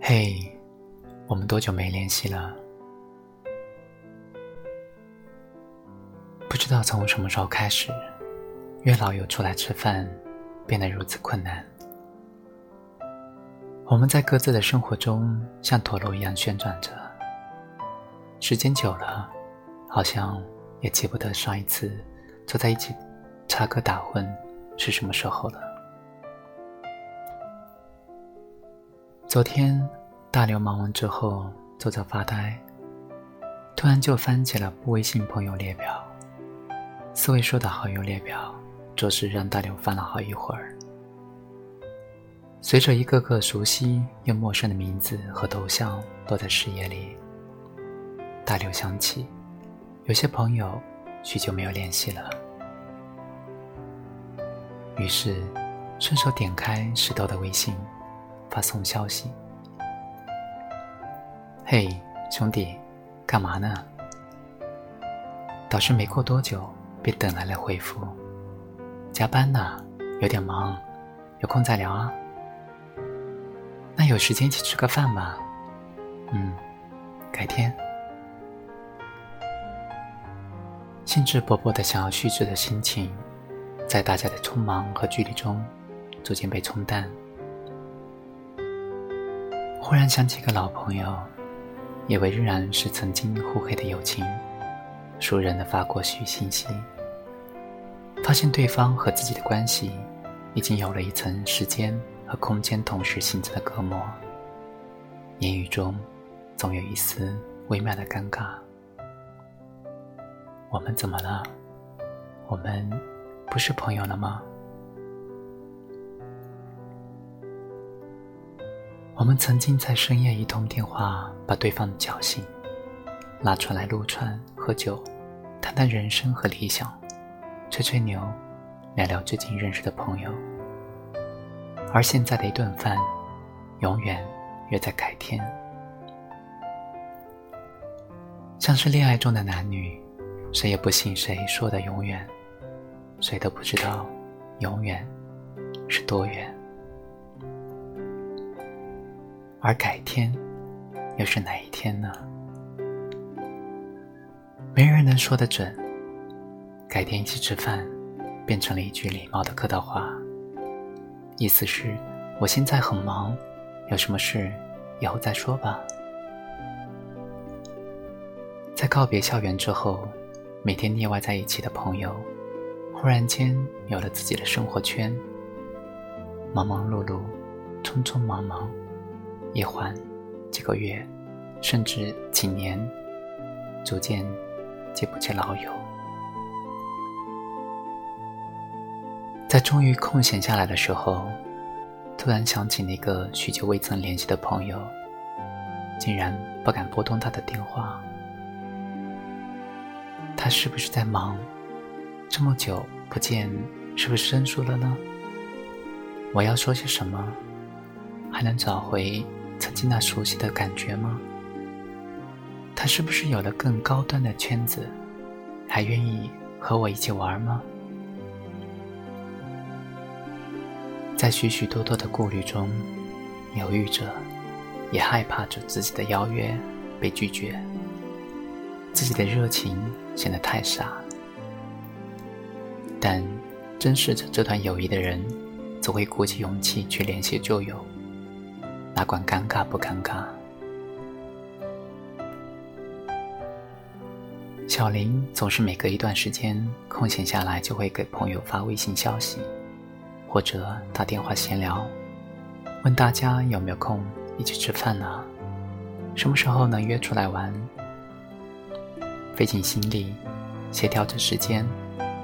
嘿，我们多久没联系了？不知道从什么时候开始，约老友出来吃饭变得如此困难。我们在各自的生活中像陀螺一样旋转着，时间久了，好像也记不得上一次坐在一起插科打诨是什么时候了。昨天。大刘忙完之后，坐着发呆，突然就翻起了微信朋友列表，四位数的好友列表，着实让大刘翻了好一会儿。随着一个个熟悉又陌生的名字和头像落在视野里，大刘想起，有些朋友许久没有联系了，于是顺手点开石头的微信，发送消息。嘿，兄弟，干嘛呢？导师没过多久便等来了回复：“加班呢，有点忙，有空再聊啊。”那有时间一起吃个饭吧？嗯，改天。兴致勃勃的想要叙事的心情，在大家的匆忙和距离中，逐渐被冲淡。忽然想起个老朋友。以为仍然是曾经互黑的友情，熟人的发过去信息，发现对方和自己的关系已经有了一层时间和空间同时形成的隔膜，言语中总有一丝微妙的尴尬。我们怎么了？我们不是朋友了吗？我们曾经在深夜一通电话把对方叫醒，拉出来撸串喝酒，谈谈人生和理想，吹吹牛，聊聊最近认识的朋友。而现在的一顿饭，永远约在改天，像是恋爱中的男女，谁也不信谁说的永远，谁都不知道永远是多远。而改天，又是哪一天呢？没人能说得准。改天一起吃饭，变成了一句礼貌的客套话，意思是我现在很忙，有什么事以后再说吧。在告别校园之后，每天腻歪在一起的朋友，忽然间有了自己的生活圈，忙忙碌碌，匆匆忙忙。一晃，几个月，甚至几年，逐渐记不起老友。在终于空闲下来的时候，突然想起那个许久未曾联系的朋友，竟然不敢拨通他的电话。他是不是在忙？这么久不见，是不是生疏了呢？我要说些什么，还能找回？曾经那熟悉的感觉吗？他是不是有了更高端的圈子，还愿意和我一起玩吗？在许许多多的顾虑中，犹豫着，也害怕着自己的邀约被拒绝，自己的热情显得太傻。但珍视着这段友谊的人，总会鼓起勇气去联系旧友。哪管尴尬不尴尬？小林总是每隔一段时间空闲下来，就会给朋友发微信消息，或者打电话闲聊，问大家有没有空一起吃饭呢？什么时候能约出来玩？费尽心力，协调着时间，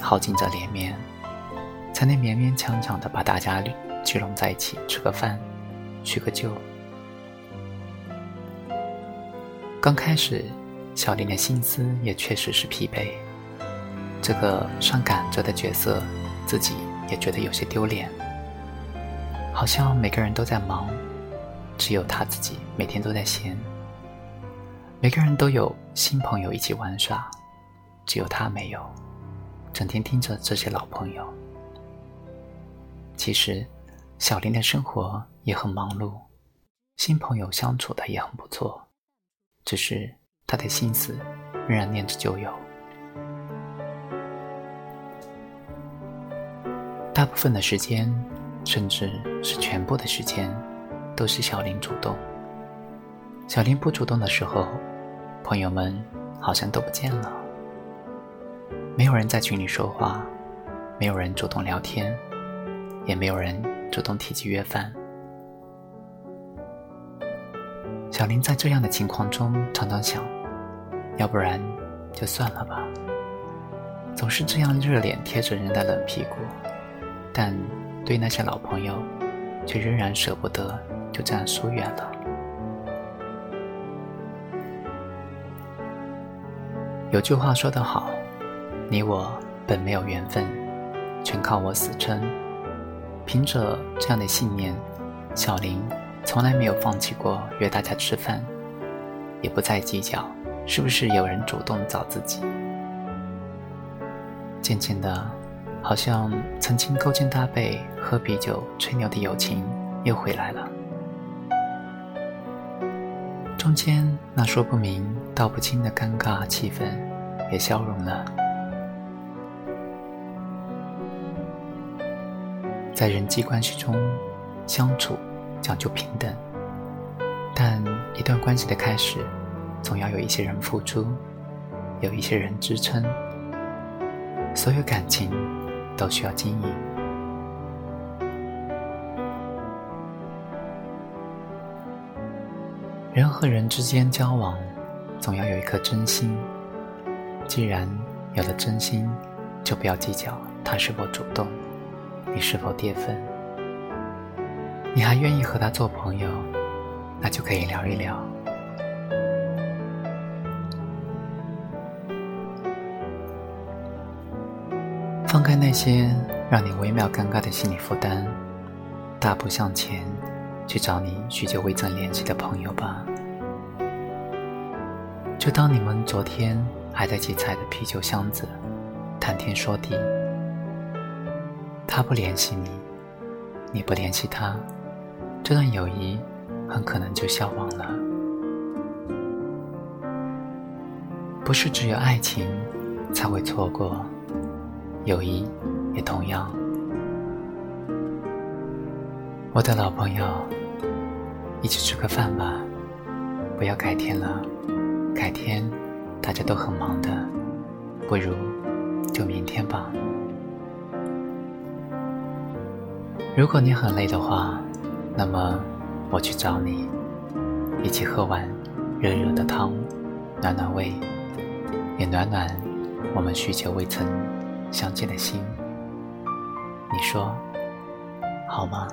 耗尽着脸面，才能勉勉强强的把大家聚拢在一起吃个饭。叙个旧。刚开始，小林的心思也确实是疲惫。这个上赶着的角色，自己也觉得有些丢脸。好像每个人都在忙，只有他自己每天都在闲。每个人都有新朋友一起玩耍，只有他没有，整天听着这些老朋友。其实，小林的生活也很忙碌，新朋友相处的也很不错，只是他的心思仍然念着旧友。大部分的时间，甚至是全部的时间，都是小林主动。小林不主动的时候，朋友们好像都不见了，没有人在群里说话，没有人主动聊天，也没有人主动提及约饭。小林在这样的情况中常常想，要不然就算了吧。总是这样热脸贴着人的冷屁股。但对那些老朋友，却仍然舍不得就这样疏远了。有句话说得好：“你我本没有缘分，全靠我死撑。”凭着这样的信念，小林从来没有放弃过约大家吃饭，也不再计较是不是有人主动找自己。渐渐的。好像曾经勾肩搭背喝啤酒吹牛的友情又回来了，中间那说不明道不清的尴尬气氛也消融了。在人际关系中相处讲究平等，但一段关系的开始，总要有一些人付出，有一些人支撑，所有感情。都需要经营。人和人之间交往，总要有一颗真心。既然有了真心，就不要计较他是否主动，你是否跌份。你还愿意和他做朋友，那就可以聊一聊。放开那些让你微妙尴尬的心理负担，大步向前，去找你许久未曾联系的朋友吧。就当你们昨天还在挤踩的啤酒箱子，谈天说地。他不联系你，你不联系他，这段友谊很可能就消亡了。不是只有爱情才会错过。友谊也同样。我的老朋友，一起吃个饭吧，不要改天了，改天大家都很忙的，不如就明天吧。如果你很累的话，那么我去找你，一起喝碗热热的汤，暖暖胃，也暖暖我们许久未曾。相见的心，你说好吗？